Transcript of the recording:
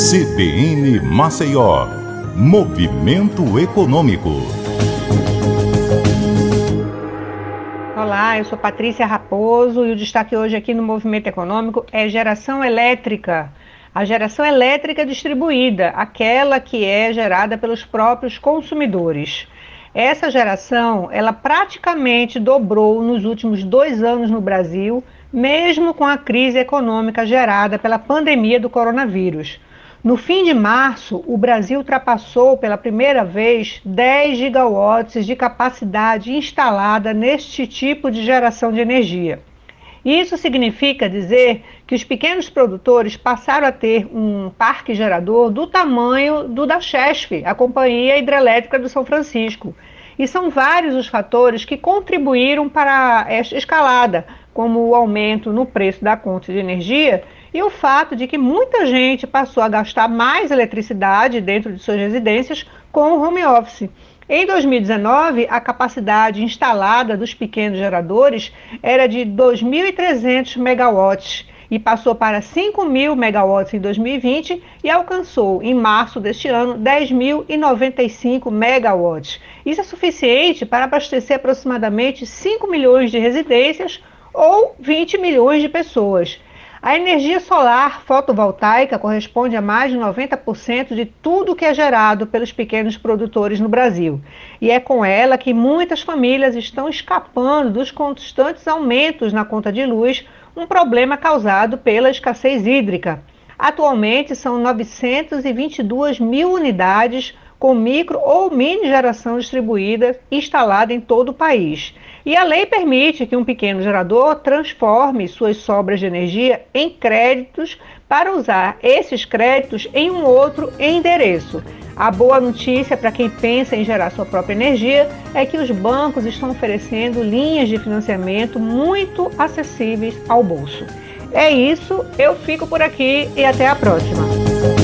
CBN Maceió, Movimento Econômico. Olá, eu sou Patrícia Raposo e o destaque hoje aqui no Movimento Econômico é geração elétrica. A geração elétrica distribuída, aquela que é gerada pelos próprios consumidores. Essa geração, ela praticamente dobrou nos últimos dois anos no Brasil, mesmo com a crise econômica gerada pela pandemia do coronavírus. No fim de março, o Brasil ultrapassou pela primeira vez 10 gigawatts de capacidade instalada neste tipo de geração de energia. Isso significa dizer que os pequenos produtores passaram a ter um parque gerador do tamanho do da Chesf, a Companhia Hidrelétrica do São Francisco. E são vários os fatores que contribuíram para esta escalada, como o aumento no preço da conta de energia e o fato de que muita gente passou a gastar mais eletricidade dentro de suas residências com o home office. Em 2019, a capacidade instalada dos pequenos geradores era de 2.300 megawatts e passou para 5.000 megawatts em 2020 e alcançou, em março deste ano, 10.095 megawatts. Isso é suficiente para abastecer aproximadamente 5 milhões de residências ou 20 milhões de pessoas. A energia solar fotovoltaica corresponde a mais de 90% de tudo que é gerado pelos pequenos produtores no Brasil. E é com ela que muitas famílias estão escapando dos constantes aumentos na conta de luz, um problema causado pela escassez hídrica. Atualmente são 922 mil unidades com micro ou mini geração distribuída instalada em todo o país. E a lei permite que um pequeno gerador transforme suas sobras de energia em créditos para usar esses créditos em um outro endereço. A boa notícia para quem pensa em gerar sua própria energia é que os bancos estão oferecendo linhas de financiamento muito acessíveis ao bolso. É isso, eu fico por aqui e até a próxima.